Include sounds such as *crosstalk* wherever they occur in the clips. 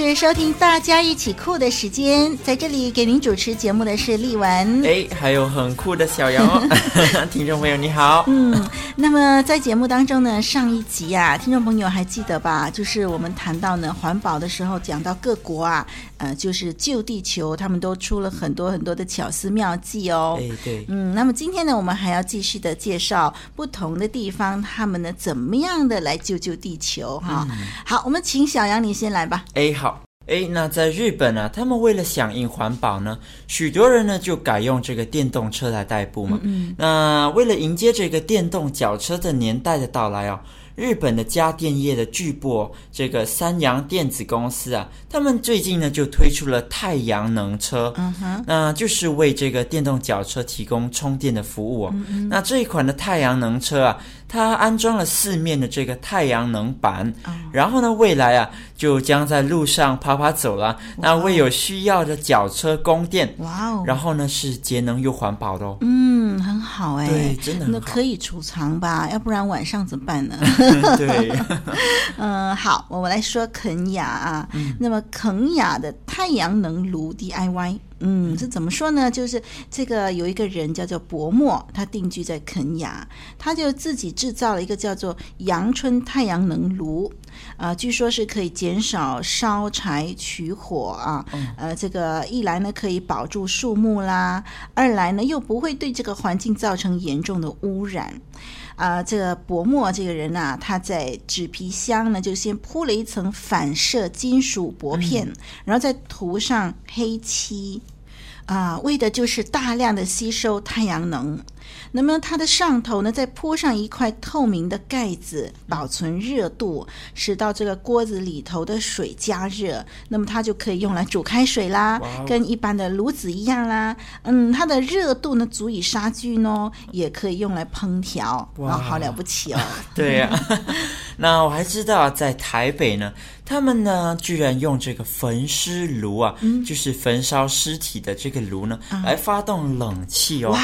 是收听大家一起酷的时间，在这里给您主持节目的是丽文，哎，还有很酷的小姚，*laughs* *laughs* 听众朋友你好。嗯，那么在节目当中呢，上一集啊，听众朋友还记得吧？就是我们谈到呢环保的时候，讲到各国啊，呃，就是救地球，他们都出了很多很多的巧思妙计哦。哎，对，嗯，那么今天呢，我们还要继续的介绍不同的地方，他们呢怎么样的来救救地球哈？嗯、好，我们请小杨你先来吧。哎。好，诶，那在日本呢，他们为了响应环保呢，许多人呢就改用这个电动车来代步嘛。嗯，那为了迎接这个电动脚车的年代的到来哦。日本的家电业的巨擘，这个三洋电子公司啊，他们最近呢就推出了太阳能车，嗯哼，那就是为这个电动脚车提供充电的服务哦。嗯嗯，那这一款的太阳能车啊，它安装了四面的这个太阳能板，嗯，然后呢，未来啊就将在路上跑跑走了，那为有需要的脚车供电，哇哦，然后呢是节能又环保的哦。嗯，很好哎，对，真的很好，那可以储藏吧？要不然晚上怎么办呢？*laughs* 对，*laughs* 嗯，好，我们来说肯雅啊。嗯、那么肯雅的太阳能炉 DIY，嗯，是怎么说呢？就是这个有一个人叫做伯莫，他定居在肯雅，他就自己制造了一个叫做阳春太阳能炉，啊、呃，据说是可以减少烧柴取火啊，呃，这个一来呢可以保住树木啦，二来呢又不会对这个环境造成严重的污染。啊、呃，这个薄墨这个人呐、啊，他在纸皮箱呢，就先铺了一层反射金属薄片，嗯、然后再涂上黑漆，啊、呃，为的就是大量的吸收太阳能。那么它的上头呢，再铺上一块透明的盖子，保存热度，使到这个锅子里头的水加热，那么它就可以用来煮开水啦，跟一般的炉子一样啦。嗯，它的热度呢，足以杀菌哦，也可以用来烹调。哇，好了不起哦！*laughs* 对呀、啊，*laughs* 那我还知道在台北呢。他们呢，居然用这个焚尸炉啊，嗯、就是焚烧尸体的这个炉呢，嗯、来发动冷气哦。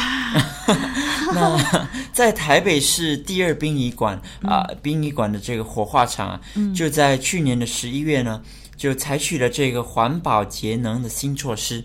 *laughs* 那在台北市第二殡仪馆啊，殡仪馆的这个火化场啊，嗯、就在去年的十一月呢，就采取了这个环保节能的新措施。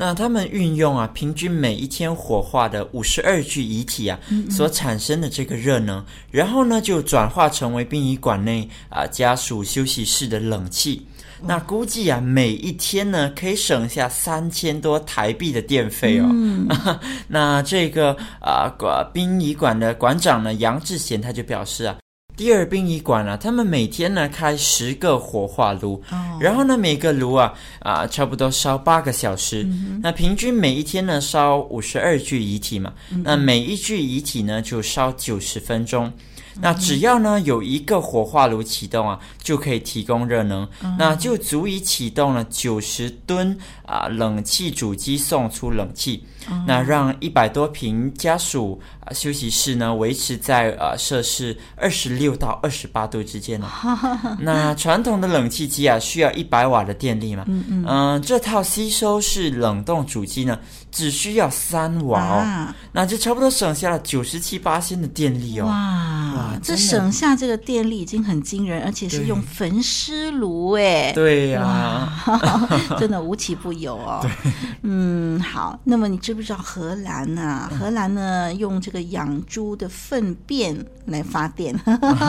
那他们运用啊，平均每一天火化的五十二具遗体啊，所产生的这个热能，然后呢，就转化成为殡仪馆内啊家属休息室的冷气。那估计啊，每一天呢，可以省下三千多台币的电费哦。嗯、*laughs* 那这个啊，殡仪馆的馆长呢，杨志贤他就表示啊。第二殡仪馆啊，他们每天呢开十个火化炉，oh. 然后呢每个炉啊啊差不多烧八个小时，mm hmm. 那平均每一天呢烧五十二具遗体嘛，mm hmm. 那每一具遗体呢就烧九十分钟。那只要呢有一个火化炉启动啊，就可以提供热能，嗯、那就足以启动了九十吨啊冷气主机送出冷气，嗯、那让一百多平家属啊休息室呢维持在呃摄氏二十六到二十八度之间呢。*laughs* 那传统的冷气机啊需要一百瓦的电力嘛，嗯嗯，嗯，这套吸收式冷冻主机呢只需要三瓦哦，哇那就差不多省下了九十七八千的电力哦。哇这省下这个电力已经很惊人，而且是用焚尸炉哎，对呀、啊，*laughs* 真的无奇不有哦。嗯，好，那么你知不知道荷兰啊？荷兰呢用这个养猪的粪便来发电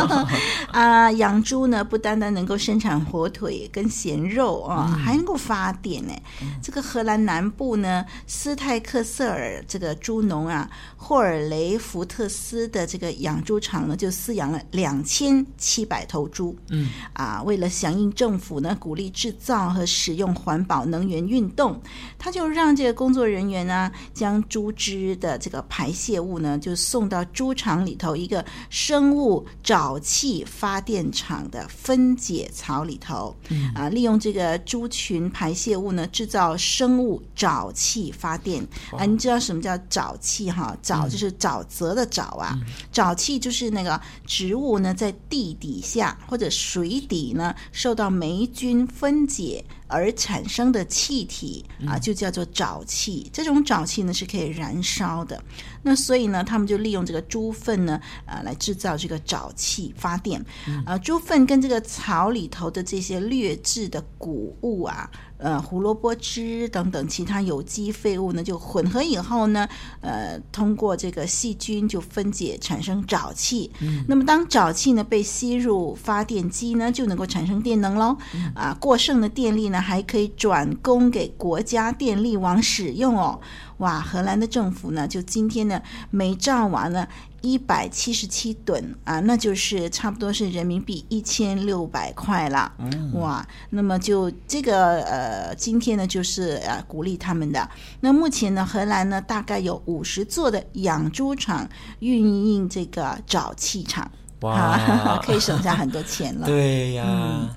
*laughs* 啊，养猪呢不单单能够生产火腿跟咸肉啊，嗯、还能够发电呢。这个荷兰南部呢，斯泰克瑟尔这个猪农啊，霍尔雷福特斯的这个养猪场呢就。饲养了两千七百头猪，嗯啊，为了响应政府呢鼓励制造和使用环保能源运动，他就让这个工作人员呢将猪只的这个排泄物呢就送到猪场里头一个生物沼气发电厂的分解槽里头，嗯、啊，利用这个猪群排泄物呢，制造生物沼气发电。啊，你知道什么叫沼气哈？沼就是沼泽的沼啊，嗯、沼气就是那个植物呢在地底下或者水底呢受到霉菌分解。而产生的气体啊，就叫做沼气。这种沼气呢是可以燃烧的。那所以呢，他们就利用这个猪粪呢，呃，来制造这个沼气发电。啊，猪粪跟这个草里头的这些劣质的谷物啊。呃，胡萝卜汁等等其他有机废物呢，就混合以后呢，呃，通过这个细菌就分解产生沼气。嗯。那么当沼气呢被吸入发电机呢，就能够产生电能喽。嗯。啊，过剩的电力呢还可以转供给国家电力网使用哦。哇，荷兰的政府呢，就今天呢，每兆瓦呢一百七十七吨啊，那就是差不多是人民币一千六百块了。嗯，哇，那么就这个呃，今天呢就是呃鼓励他们的。那目前呢，荷兰呢大概有五十座的养猪场运营这个沼气厂，哇，*laughs* 可以省下很多钱了。对呀。嗯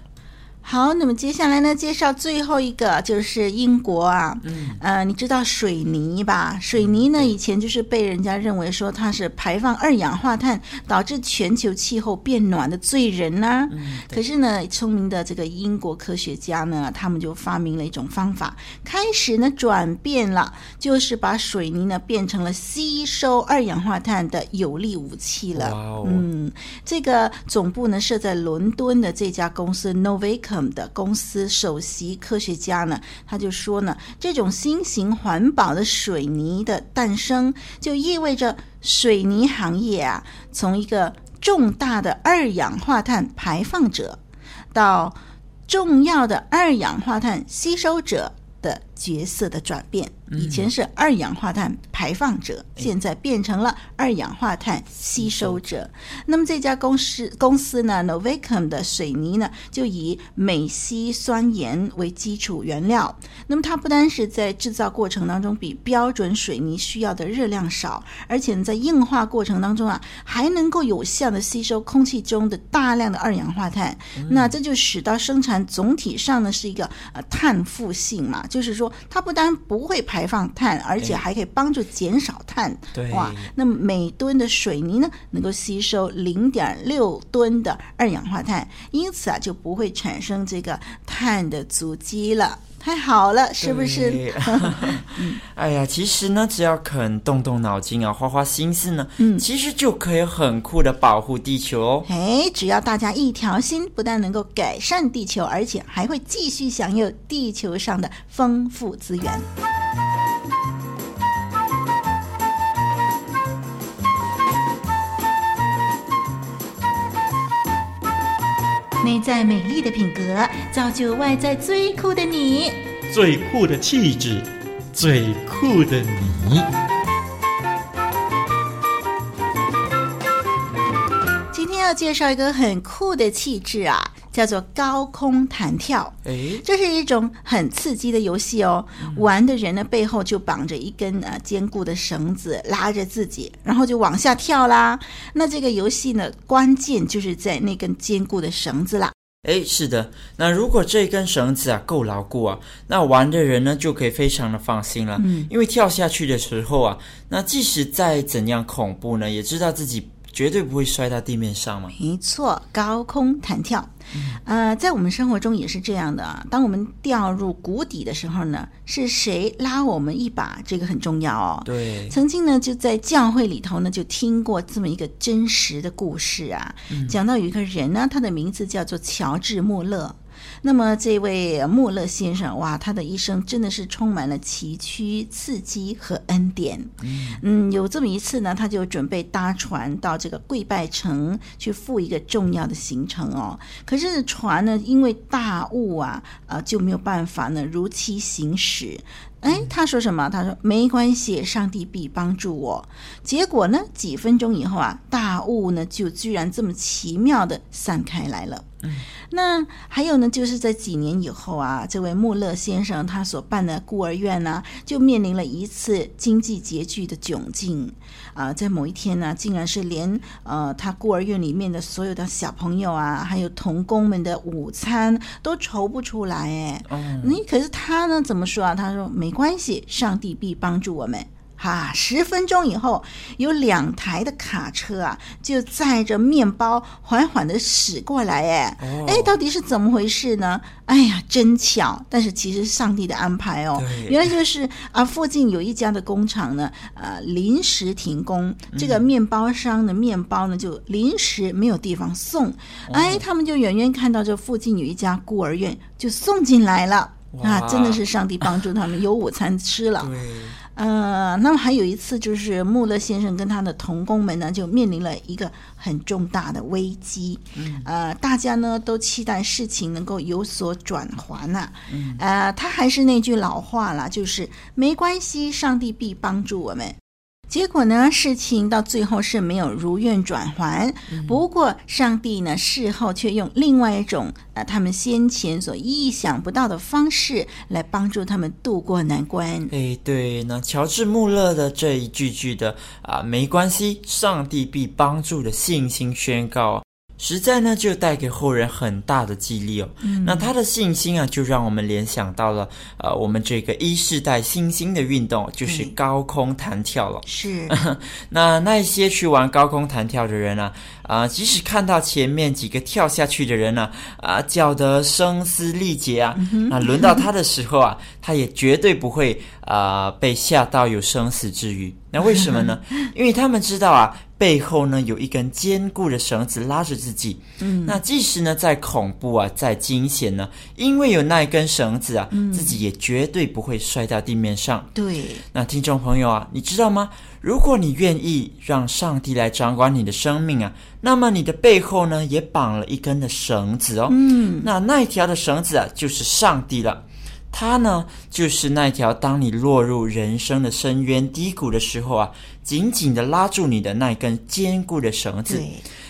好，那么接下来呢，介绍最后一个就是英国啊，嗯，呃，你知道水泥吧？水泥呢，以前就是被人家认为说它是排放二氧化碳，导致全球气候变暖的罪人呢、啊。嗯，可是呢，聪明的这个英国科学家呢，他们就发明了一种方法，开始呢转变了，就是把水泥呢变成了吸收二氧化碳的有力武器了。哇哦，嗯，这个总部呢设在伦敦的这家公司的公司首席科学家呢，他就说呢，这种新型环保的水泥的诞生，就意味着水泥行业啊，从一个重大的二氧化碳排放者，到重要的二氧化碳吸收者的角色的转变。以前是二氧化碳排放者，现在变成了二氧化碳吸收者。那么这家公司公司呢，Novacum 的水泥呢，就以镁烯酸盐为基础原料。那么它不单是在制造过程当中比标准水泥需要的热量少，而且在硬化过程当中啊，还能够有效的吸收空气中的大量的二氧化碳。那这就使到生产总体上呢是一个呃碳负性嘛，就是说它不单不会排。排放碳，而且还可以帮助减少碳。对，哇，那么每吨的水泥呢，能够吸收零点六吨的二氧化碳，因此啊，就不会产生这个碳的足迹了。太好了，是不是？*laughs* 哎呀，其实呢，只要肯动动脑筋啊，花花心思呢，嗯，其实就可以很酷的保护地球哦。哎，只要大家一条心，不但能够改善地球，而且还会继续享有地球上的丰富资源。内在美丽的品格，造就外在最酷的你。最酷的气质，最酷的你。今天要介绍一个很酷的气质啊！叫做高空弹跳，哎，这是一种很刺激的游戏哦。嗯、玩的人呢，背后就绑着一根呃坚固的绳子，拉着自己，然后就往下跳啦。那这个游戏呢，关键就是在那根坚固的绳子啦。哎，是的，那如果这根绳子啊够牢固啊，那玩的人呢就可以非常的放心了。嗯，因为跳下去的时候啊，那即使再怎样恐怖呢，也知道自己。绝对不会摔到地面上吗？没错，高空弹跳，嗯、呃，在我们生活中也是这样的。当我们掉入谷底的时候呢，是谁拉我们一把？这个很重要哦。对，曾经呢，就在教会里头呢，就听过这么一个真实的故事啊，嗯、讲到有一个人呢，他的名字叫做乔治·穆勒。那么这位穆勒先生，哇，他的一生真的是充满了崎岖、刺激和恩典。嗯，有这么一次呢，他就准备搭船到这个跪拜城去赴一个重要的行程哦。可是船呢，因为大雾啊，呃，就没有办法呢如期行驶。哎，他说什么？他说没关系，上帝必帮助我。结果呢，几分钟以后啊，大雾呢就居然这么奇妙的散开来了。那还有呢，就是在几年以后啊，这位穆勒先生他所办的孤儿院呢、啊，就面临了一次经济拮据的窘境啊。在某一天呢，竟然是连呃他孤儿院里面的所有的小朋友啊，还有童工们的午餐都筹不出来哎。嗯，你可是他呢怎么说啊？他说没关系，上帝必帮助我们。哈，十分钟以后，有两台的卡车啊，就载着面包缓缓的驶过来。哎，哎，到底是怎么回事呢？哎呀，真巧！但是其实是上帝的安排哦。原来就是啊，附近有一家的工厂呢，呃，临时停工，这个面包商的面包呢就临时没有地方送。哎，他们就远远看到这附近有一家孤儿院，就送进来了。啊，真的是上帝帮助他们有午餐吃了。对。呃，那么还有一次，就是穆勒先生跟他的同工们呢，就面临了一个很重大的危机。嗯，呃，大家呢都期待事情能够有所转圜呐。嗯，呃，他还是那句老话啦，就是没关系，上帝必帮助我们。结果呢，事情到最后是没有如愿转还。不过，上帝呢，事后却用另外一种呃，他们先前所意想不到的方式来帮助他们渡过难关。哎，对，那乔治·穆勒的这一句句的啊，没关系，上帝必帮助的信心宣告。实在呢，就带给后人很大的激励哦。嗯、那他的信心啊，就让我们联想到了呃，我们这个一世代新兴的运动，就是高空弹跳了。是。*laughs* 那那些去玩高空弹跳的人呢，啊、呃，即使看到前面几个跳下去的人呢，啊、呃，叫得声嘶力竭啊，嗯、那轮到他的时候啊，他也绝对不会啊、呃，被吓到有生死之余。那为什么呢？*laughs* 因为他们知道啊，背后呢有一根坚固的绳子拉着自己。嗯，那即使呢再恐怖啊，再惊险呢，因为有那一根绳子啊，嗯、自己也绝对不会摔到地面上。对。那听众朋友啊，你知道吗？如果你愿意让上帝来掌管你的生命啊，那么你的背后呢也绑了一根的绳子哦。嗯，那那一条的绳子啊，就是上帝了。他呢，就是那条当你落入人生的深渊低谷的时候啊，紧紧的拉住你的那根坚固的绳子。对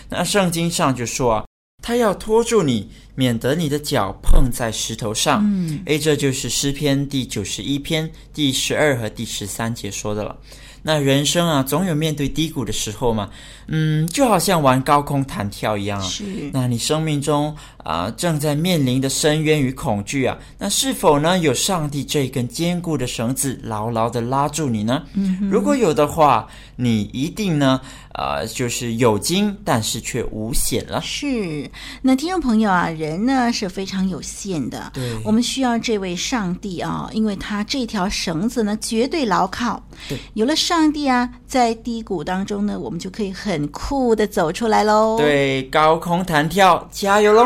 那圣经上就说啊，他要拖住你，免得你的脚碰在石头上。嗯，诶，这就是诗篇第九十一篇第十二和第十三节说的了。那人生啊，总有面对低谷的时候嘛。嗯，就好像玩高空弹跳一样啊。是。那你生命中啊，正在面临的深渊与恐惧啊，那是否呢，有上帝这根坚固的绳子牢牢的拉住你呢？嗯。如果有的话，你一定呢，呃，就是有惊，但是却无险了。是。那听众朋友啊，人呢是非常有限的。对。我们需要这位上帝啊，因为他这条绳子呢绝对牢靠。对。有了上帝啊，在低谷当中呢，我们就可以很。很酷的走出来喽！对，高空弹跳，加油喽！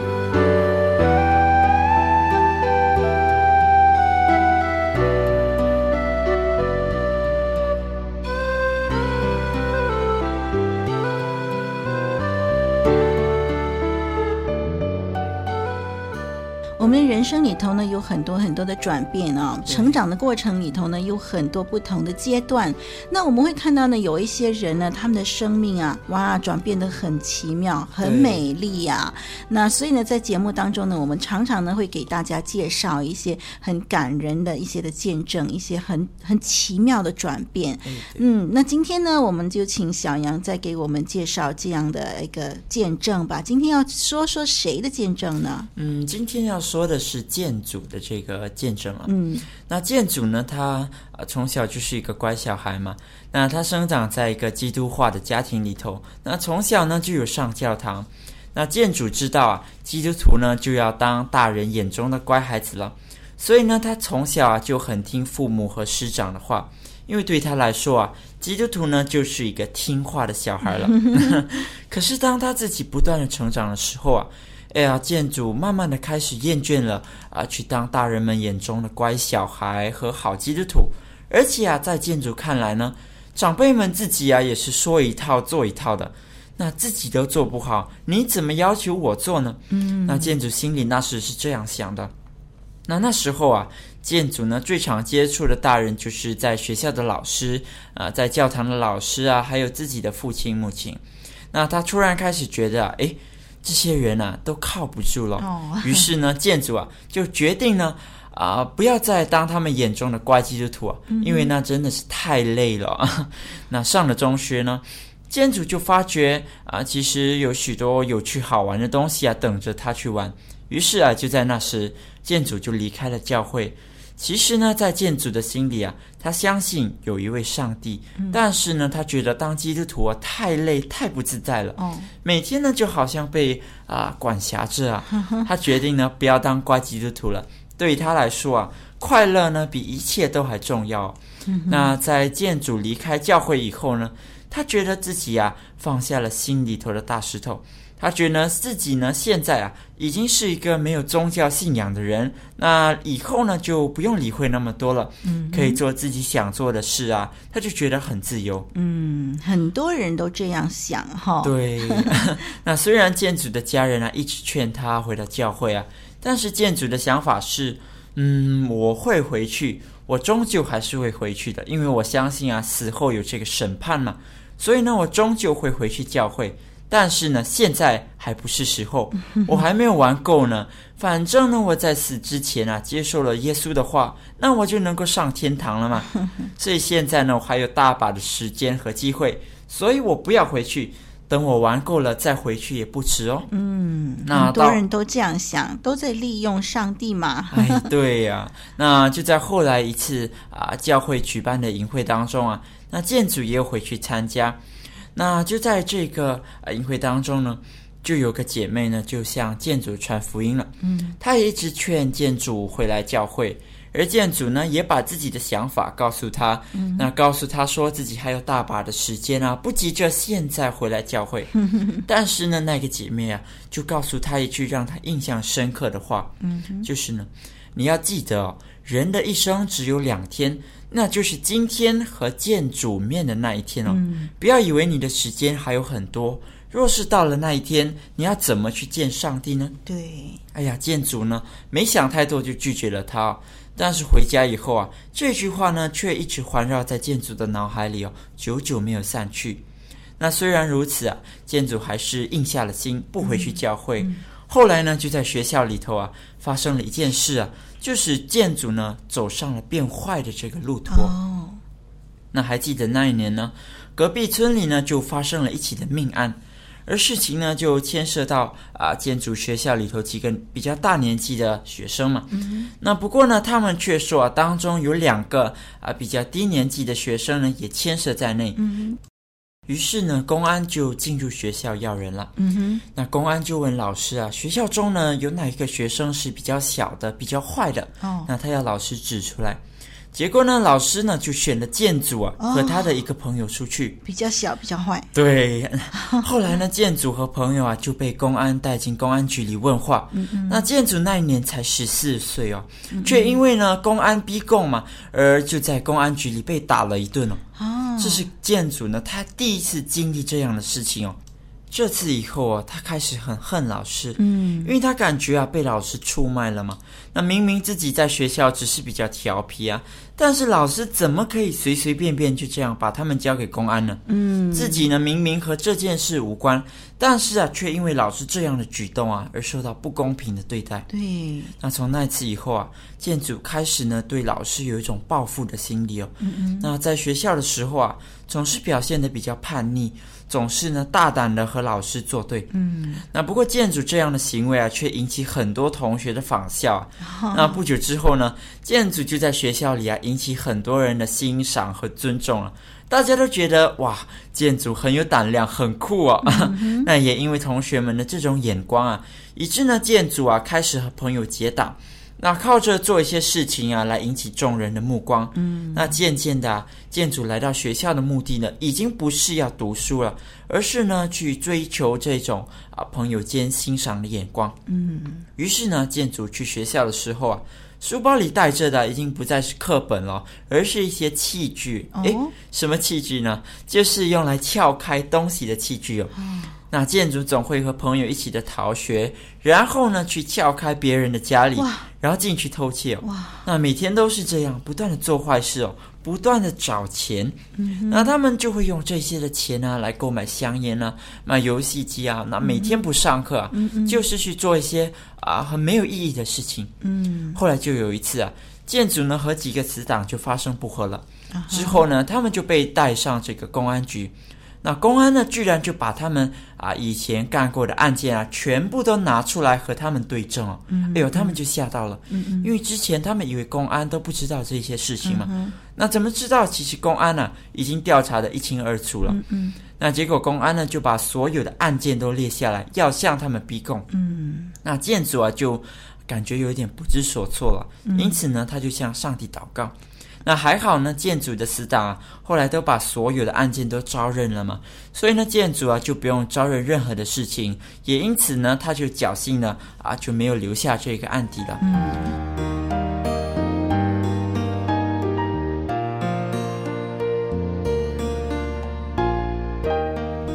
生里头呢，有很多很多的转变啊、哦，成长的过程里头呢，有很多不同的阶段。那我们会看到呢，有一些人呢，他们的生命啊，哇，转变得很奇妙，很美丽呀、啊。那所以呢，在节目当中呢，我们常常呢会给大家介绍一些很感人的一些的见证，一些很很奇妙的转变。嗯，那今天呢，我们就请小杨再给我们介绍这样的一个见证吧。今天要说说谁的见证呢？嗯，今天要说。说的是建筑的这个见证了。嗯，那建主呢，他从小就是一个乖小孩嘛。那他生长在一个基督化的家庭里头，那从小呢就有上教堂。那建主知道啊，基督徒呢就要当大人眼中的乖孩子了，所以呢，他从小啊就很听父母和师长的话，因为对他来说啊，基督徒呢就是一个听话的小孩了。*laughs* 可是当他自己不断的成长的时候啊。哎呀，建筑慢慢的开始厌倦了啊，去当大人们眼中的乖小孩和好基督徒，而且啊，在建筑看来呢，长辈们自己啊也是说一套做一套的，那自己都做不好，你怎么要求我做呢？嗯，那建筑心里那时是这样想的。那那时候啊，建筑呢最常接触的大人就是在学校的老师啊，在教堂的老师啊，还有自己的父亲母亲。那他突然开始觉得啊，诶。这些人啊都靠不住了，*laughs* 于是呢，建筑啊就决定呢啊、呃、不要再当他们眼中的怪基督徒啊，因为那真的是太累了。*laughs* 那上了中学呢，建筑就发觉啊、呃，其实有许多有趣好玩的东西啊等着他去玩。于是啊，就在那时，建筑就离开了教会。其实呢，在建祖的心里啊，他相信有一位上帝，嗯、但是呢，他觉得当基督徒啊太累、太不自在了。哦，每天呢就好像被啊、呃、管辖着啊。呵 *laughs* 呵他决定呢不要当乖基督徒了。对于他来说啊，快乐呢比一切都还重要。嗯、那在建祖离开教会以后呢，他觉得自己啊放下了心里头的大石头。他觉得自己呢，现在啊，已经是一个没有宗教信仰的人。那以后呢，就不用理会那么多了，嗯，可以做自己想做的事啊。他就觉得很自由。嗯，很多人都这样想哈。对。*laughs* 那虽然建祖的家人啊一直劝他回到教会啊，但是建祖的想法是，嗯，我会回去，我终究还是会回去的，因为我相信啊，死后有这个审判嘛。所以呢，我终究会回去教会。但是呢，现在还不是时候，我还没有玩够呢。反正呢，我在死之前啊，接受了耶稣的话，那我就能够上天堂了嘛。*laughs* 所以现在呢，我还有大把的时间和机会，所以我不要回去，等我玩够了再回去也不迟哦。嗯，那很多人都这样想，都在利用上帝嘛。哎，对呀、啊。那就在后来一次啊，教会举办的营会当中啊，那建祖也有回去参加。那就在这个呃营会当中呢，就有个姐妹呢，就向建祖传福音了。嗯，她也一直劝建祖回来教会，而建祖呢，也把自己的想法告诉她。嗯，那告诉她说自己还有大把的时间啊，不急着现在回来教会。嗯，*laughs* 但是呢，那个姐妹啊，就告诉她一句让她印象深刻的话。嗯，就是呢，你要记得哦，人的一生只有两天。那就是今天和见主面的那一天哦，嗯，不要以为你的时间还有很多。若是到了那一天，你要怎么去见上帝呢？对，哎呀，建主呢，没想太多就拒绝了他。但是回家以后啊，这句话呢，却一直环绕在建主的脑海里哦，久久没有散去。那虽然如此啊，建主还是硬下了心，不回去教会。嗯嗯，后来呢，就在学校里头啊，发生了一件事啊。就是建筑呢走上了变坏的这个路途。哦，那还记得那一年呢，隔壁村里呢就发生了一起的命案，而事情呢就牵涉到啊建筑学校里头几个比较大年纪的学生嘛。嗯，那不过呢，他们却说啊，当中有两个啊比较低年纪的学生呢也牵涉在内。嗯。于是呢，公安就进入学校要人了。嗯哼，那公安就问老师啊，学校中呢有哪一个学生是比较小的、比较坏的？哦，那他要老师指出来。结果呢，老师呢就选了建祖啊、哦、和他的一个朋友出去，比较小，比较坏。对，*laughs* 后来呢，建祖和朋友啊就被公安带进公安局里问话。嗯嗯，那建祖那一年才十四岁哦，却因为呢公安逼供嘛，而就在公安局里被打了一顿哦。哦，这是建祖呢他第一次经历这样的事情哦。这次以后啊，他开始很恨老师，嗯，因为他感觉啊被老师出卖了嘛。那明明自己在学校只是比较调皮啊，但是老师怎么可以随随便便就这样把他们交给公安呢？嗯，自己呢明明和这件事无关，但是啊却因为老师这样的举动啊而受到不公平的对待。对，那从那次以后啊，建组开始呢对老师有一种报复的心理哦。嗯嗯，那在学校的时候啊，总是表现的比较叛逆。总是呢，大胆的和老师作对。嗯，那不过建筑这样的行为啊，却引起很多同学的仿效啊。哦、那不久之后呢，建筑就在学校里啊，引起很多人的欣赏和尊重了。大家都觉得哇，建筑很有胆量，很酷啊。嗯、*laughs* 那也因为同学们的这种眼光啊，以致呢，建筑啊开始和朋友结党。那靠着做一些事情啊，来引起众人的目光。嗯，那渐渐的啊，建筑来到学校的目的呢，已经不是要读书了，而是呢去追求这种啊朋友间欣赏的眼光。嗯，于是呢，建筑去学校的时候啊，书包里带着的已经不再是课本了，而是一些器具。诶，哦，什么器具呢？就是用来撬开东西的器具哦。嗯那建筑总会和朋友一起的逃学，然后呢去撬开别人的家里，然后进去偷窃哦。哇！那每天都是这样，不断的做坏事哦，不断的找钱。嗯，那他们就会用这些的钱啊来购买香烟啊，买游戏机啊。那每天不上课啊，嗯，就是去做一些啊很没有意义的事情。嗯，后来就有一次啊，建祖呢和几个死党就发生不和了，啊，之后呢，他们就被带上这个公安局。那公安呢，居然就把他们啊以前干过的案件啊，全部都拿出来和他们对证哦。嗯，哎呦，他们就吓到了。因为之前他们以为公安都不知道这些事情嘛。嗯，那怎么知道？其实公安呢、啊，已经调查的一清二楚了。那结果公安呢，就把所有的案件都列下来，要向他们逼供。嗯，那建筑啊，就感觉有点不知所措了。因此呢，他就向上帝祷告。那还好呢，建祖的死党啊，后来都把所有的案件都招认了嘛，所以呢，建祖啊就不用招认任何的事情，也因此呢，他就侥幸呢啊就没有留下这个案底了。嗯。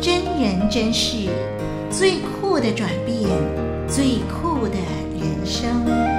真人真事，最酷的转变，最酷的人生。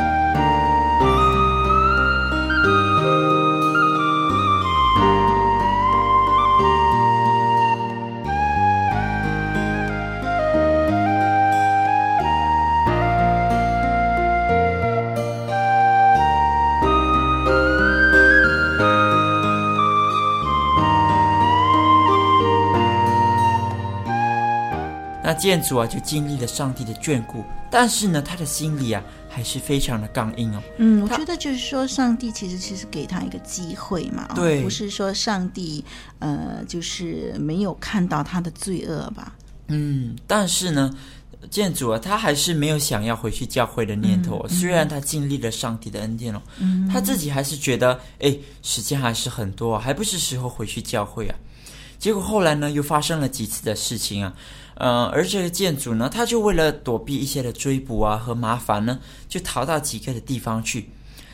那建筑啊，就经历了上帝的眷顾，但是呢，他的心里啊，还是非常的刚硬哦。嗯，我觉得就是说，上帝其实其实给他一个机会嘛，对，不是说上帝呃，就是没有看到他的罪恶吧？嗯，但是呢，建筑啊，他还是没有想要回去教会的念头，哦嗯。虽然他经历了上帝的恩典哦，嗯，他自己还是觉得，哎，时间还是很多，还不是时候回去教会啊。结果后来呢，又发生了几次的事情啊。呃，而这个建祖呢，他就为了躲避一些的追捕啊和麻烦呢，就逃到几个的地方去。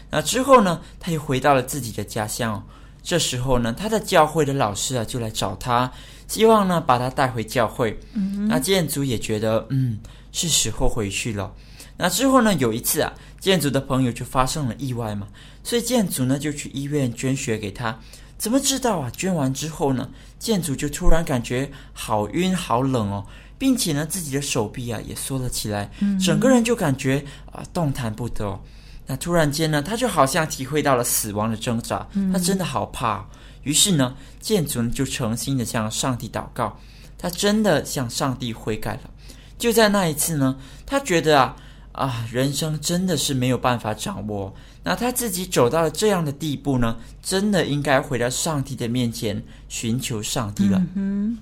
那之后呢，他又回到了自己的家乡哦。这时候呢，他的教会的老师啊就来找他，希望呢把他带回教会。嗯，那建祖也觉得，嗯，是时候回去了。那之后呢，有一次啊，建祖的朋友就发生了意外嘛，所以建祖呢就去医院捐血给他。怎么知道啊？捐完之后呢，建祖就突然感觉好晕、好冷哦，并且呢，自己的手臂啊也缩了起来，整个人就感觉啊动弹不得哦。那突然间呢，他就好像体会到了死亡的挣扎，他真的好怕哦。于是呢，建祖呢就诚心的向上帝祷告，他真的向上帝悔改了。就在那一次呢，他觉得啊啊，人生真的是没有办法掌握。那他自己走到了这样的地步呢，真的应该回到上帝的面前寻求上帝了。嗯。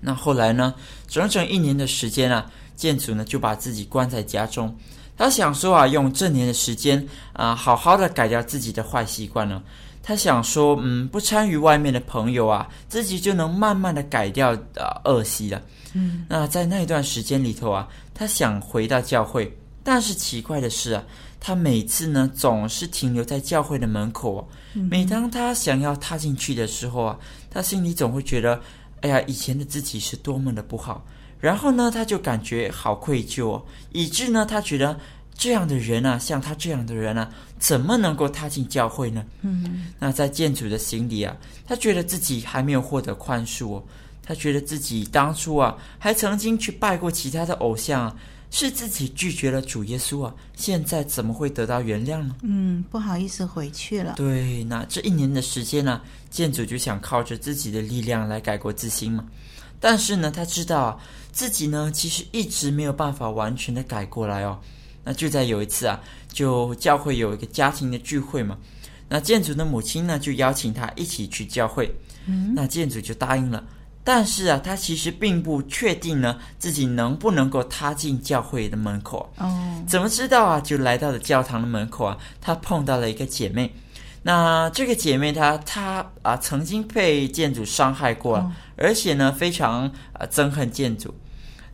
那后来呢，整整一年的时间啊，建祖呢就把自己关在家中。他想说啊，用这年的时间啊，好好的改掉自己的坏习惯呢。他想说，嗯，不参与外面的朋友啊，自己就能慢慢的改掉啊恶习了。嗯。那在那一段时间里头啊，他想回到教会，但是奇怪的是啊。他每次呢，总是停留在教会的门口啊。每当他想要踏进去的时候啊，他心里总会觉得，哎呀，以前的自己是多么的不好。然后呢，他就感觉好愧疚哦，以致呢，他觉得这样的人啊，像他这样的人啊，怎么能够踏进教会呢？嗯，那在建主的心里啊，他觉得自己还没有获得宽恕哦，他觉得自己当初啊，还曾经去拜过其他的偶像啊。是自己拒绝了主耶稣啊，现在怎么会得到原谅呢？嗯，不好意思回去了。对，那这一年的时间呢，建筑就想靠着自己的力量来改过自新嘛。但是呢，他知道啊，自己呢其实一直没有办法完全的改过来哦。那就在有一次啊，就教会有一个家庭的聚会嘛，那建筑的母亲呢就邀请他一起去教会，嗯，那建筑就答应了。但是啊，他其实并不确定呢，自己能不能够踏进教会的门口。哦，怎么知道啊？就来到了教堂的门口啊，他碰到了一个姐妹。那这个姐妹她她啊，曾经被建筑伤害过，哦、而且呢，非常啊憎恨建筑。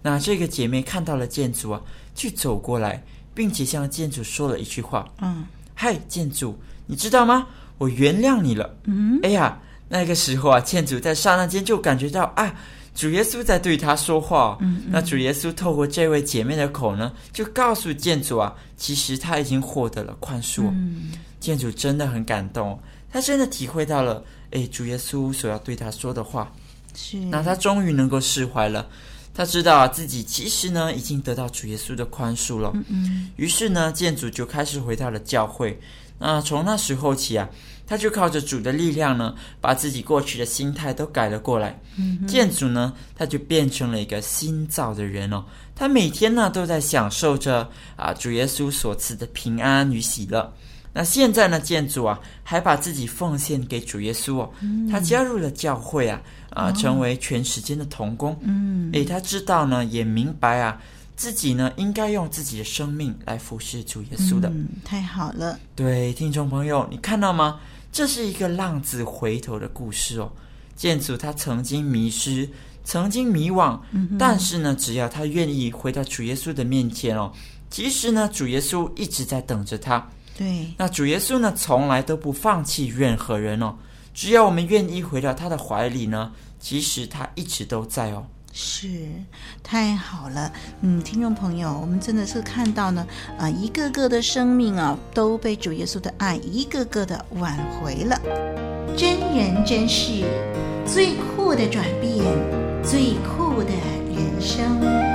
那这个姐妹看到了建筑啊，就走过来，并且向建筑说了一句话：“嗯，嗨，建筑，你知道吗？我原谅你了。”嗯，哎呀。那个时候啊，建主在刹那间就感觉到啊，主耶稣在对他说话。嗯，嗯，那主耶稣透过这位姐妹的口呢，就告诉建主啊，其实他已经获得了宽恕。嗯，建主真的很感动，他真的体会到了，哎，主耶稣所要对他说的话。是，那他终于能够释怀了，他知道啊，自己其实呢，已经得到主耶稣的宽恕了。嗯嗯，于是呢，建主就开始回到了教会。那从那时候起啊。他就靠着主的力量呢，把自己过去的心态都改了过来。嗯，建筑呢，他就变成了一个新造的人哦。他每天呢，都在享受着啊主耶稣所赐的平安与喜乐。那现在呢，建筑啊，还把自己奉献给主耶稣哦。嗯，他加入了教会啊，啊，成为全时间的童工。嗯，诶，他知道呢，也明白啊。自己呢，应该用自己的生命来服侍主耶稣的。嗯，太好了。对，听众朋友，你看到吗？这是一个浪子回头的故事哦。建筑他曾经迷失，曾经迷惘，嗯，但是呢，只要他愿意回到主耶稣的面前哦，其实呢，主耶稣一直在等着他。对，那主耶稣呢，从来都不放弃任何人哦。只要我们愿意回到他的怀里呢，其实他一直都在哦。是，太好了，嗯，听众朋友，我们真的是看到呢，啊，一个个的生命啊，都被主耶稣的爱一个个的挽回了，真人真事，最酷的转变，最酷的人生。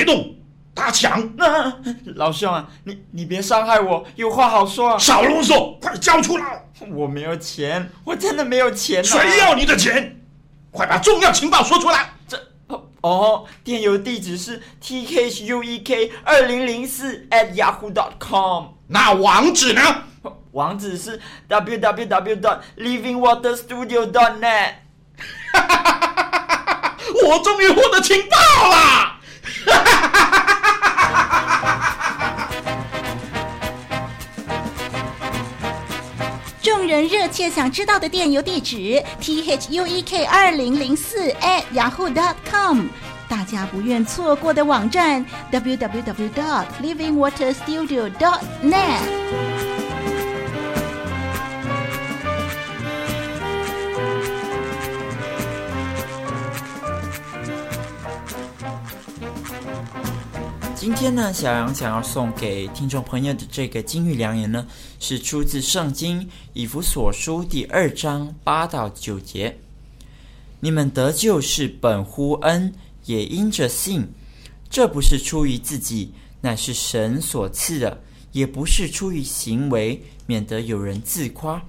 别动，打抢！啊，老兄啊，你你别伤害我，有话好说啊！少啰嗦，快交出来！*laughs* 我没有钱，我真的没有钱啊！谁要你的钱？快把重要情报说出来！这哦，电邮地址是 t k h u e k 二零零四 at yahoo dot com。那网址呢？*laughs* 网址是 w w w dot living water studio dot net。*laughs* 我终于获得情报了！*laughs* 众人热切想知道的电邮地址 thu 一 k 二零零四 at 雅虎 dot com 大家不愿错过的网站 www dot livingwater studio dot net 今天呢，小杨想要送给听众朋友的这个金玉良言呢，是出自圣经以弗所书第二章八到九节。你们得救是本乎恩，也因着信。这不是出于自己，乃是神所赐的；也不是出于行为，免得有人自夸。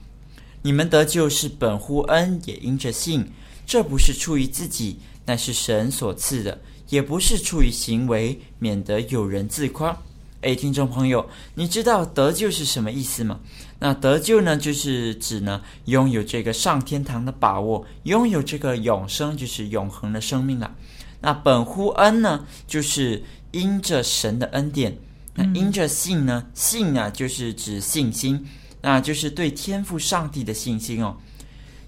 你们得救是本乎恩，也因着信。这不是出于自己，乃是神所赐的。也不是出于行为，免得有人自夸。诶，听众朋友，你知道得救是什么意思吗？那得救呢，就是指呢拥有这个上天堂的把握，拥有这个永生，就是永恒的生命了。那本乎恩呢，就是因着神的恩典。那因着信呢，信啊，就是指信心，那就是对天赋上帝的信心哦。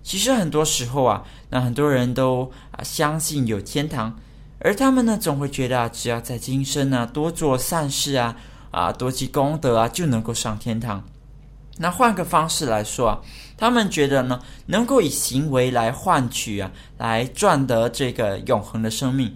其实很多时候啊，那很多人都啊相信有天堂。而他们呢，总会觉得啊，只要在今生呢多做善事啊，啊多积功德啊，就能够上天堂。那换个方式来说啊，他们觉得呢，能够以行为来换取啊，来赚得这个永恒的生命。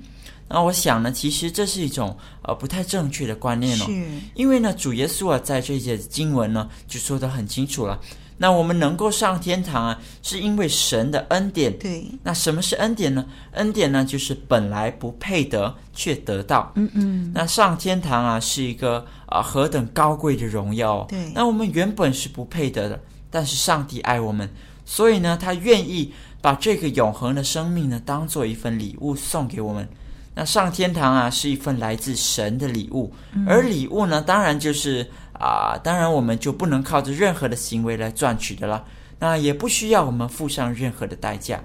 那我想呢，其实这是一种呃不太正确的观念哦。是。因为呢，主耶稣啊，在这节经文呢，就说得很清楚了。那我们能够上天堂啊，是因为神的恩典。对。那什么是恩典呢？恩典呢，就是本来不配得却得到。嗯嗯。那上天堂啊，是一个啊何等高贵的荣耀。对。那我们原本是不配得的，但是上帝爱我们，所以呢，他愿意把这个永恒的生命呢，当做一份礼物送给我们。那上天堂啊，是一份来自神的礼物，而礼物呢，当然就是。啊，当然我们就不能靠着任何的行为来赚取的了。那也不需要我们付上任何的代价，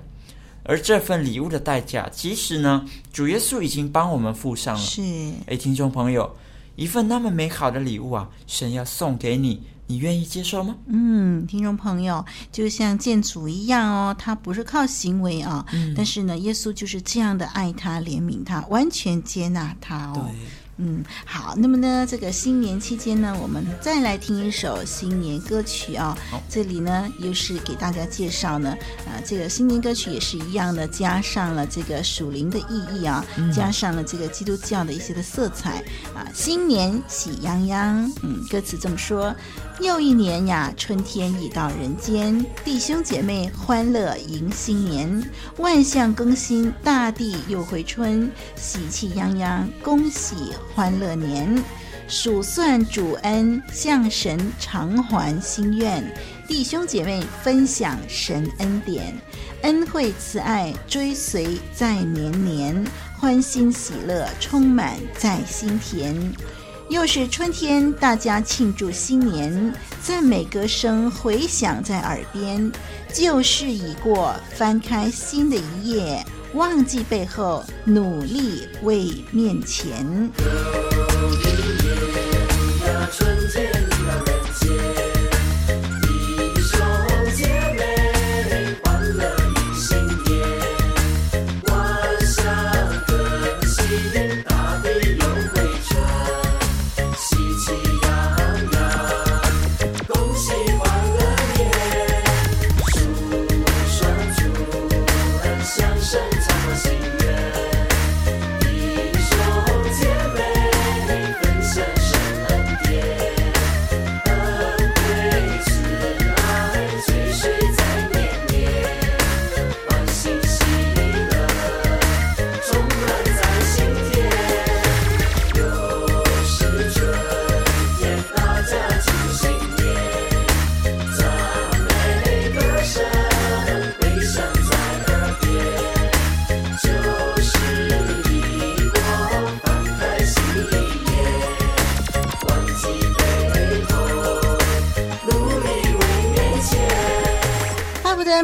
而这份礼物的代价，其实呢，主耶稣已经帮我们付上了。是，哎，听众朋友，一份那么美好的礼物啊，神要送给你。你愿意接受吗？嗯，听众朋友，就像建主一样哦，他不是靠行为啊，嗯，但是呢，耶稣就是这样的爱他、怜悯他、完全接纳他哦。对，嗯，好，那么呢，这个新年期间呢，我们再来听一首新年歌曲啊。这里呢，又是给大家介绍呢，啊，这个新年歌曲也是一样的，加上了这个属灵的意义啊，嗯，加上了这个基督教的一些的色彩啊。新年喜洋洋，嗯，歌词这么说。又一年呀，春天已到人间，弟兄姐妹欢乐迎新年，万象更新，大地又回春，喜气洋洋，恭喜欢乐年，数算主恩，向神偿还心愿，弟兄姐妹分享神恩典，恩惠慈爱追随在年年，欢欣喜乐充满在心田。又是春天，大家庆祝新年，赞美歌声回响在耳边。旧事已过，翻开新的一页，忘记背后，努力为面前。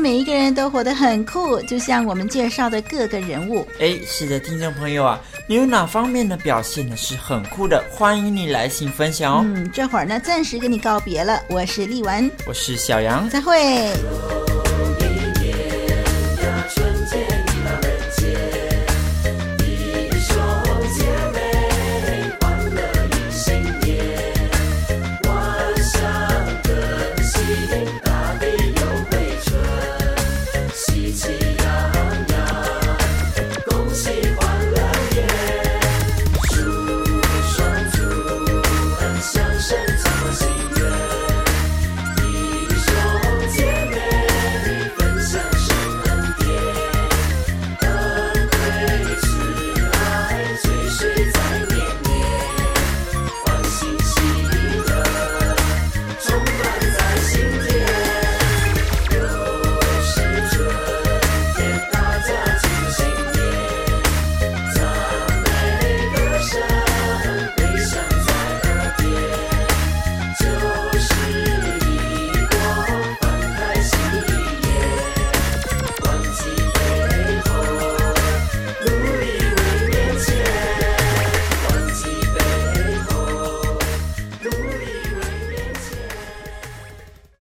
每一个人都活得很酷，就像我们介绍的各个人物。哎，是的，听众朋友啊，你有哪方面的表现呢是很酷的？欢迎你来信分享哦。嗯，这会儿呢，暂时跟你告别了。我是丽文，我是小杨，再会。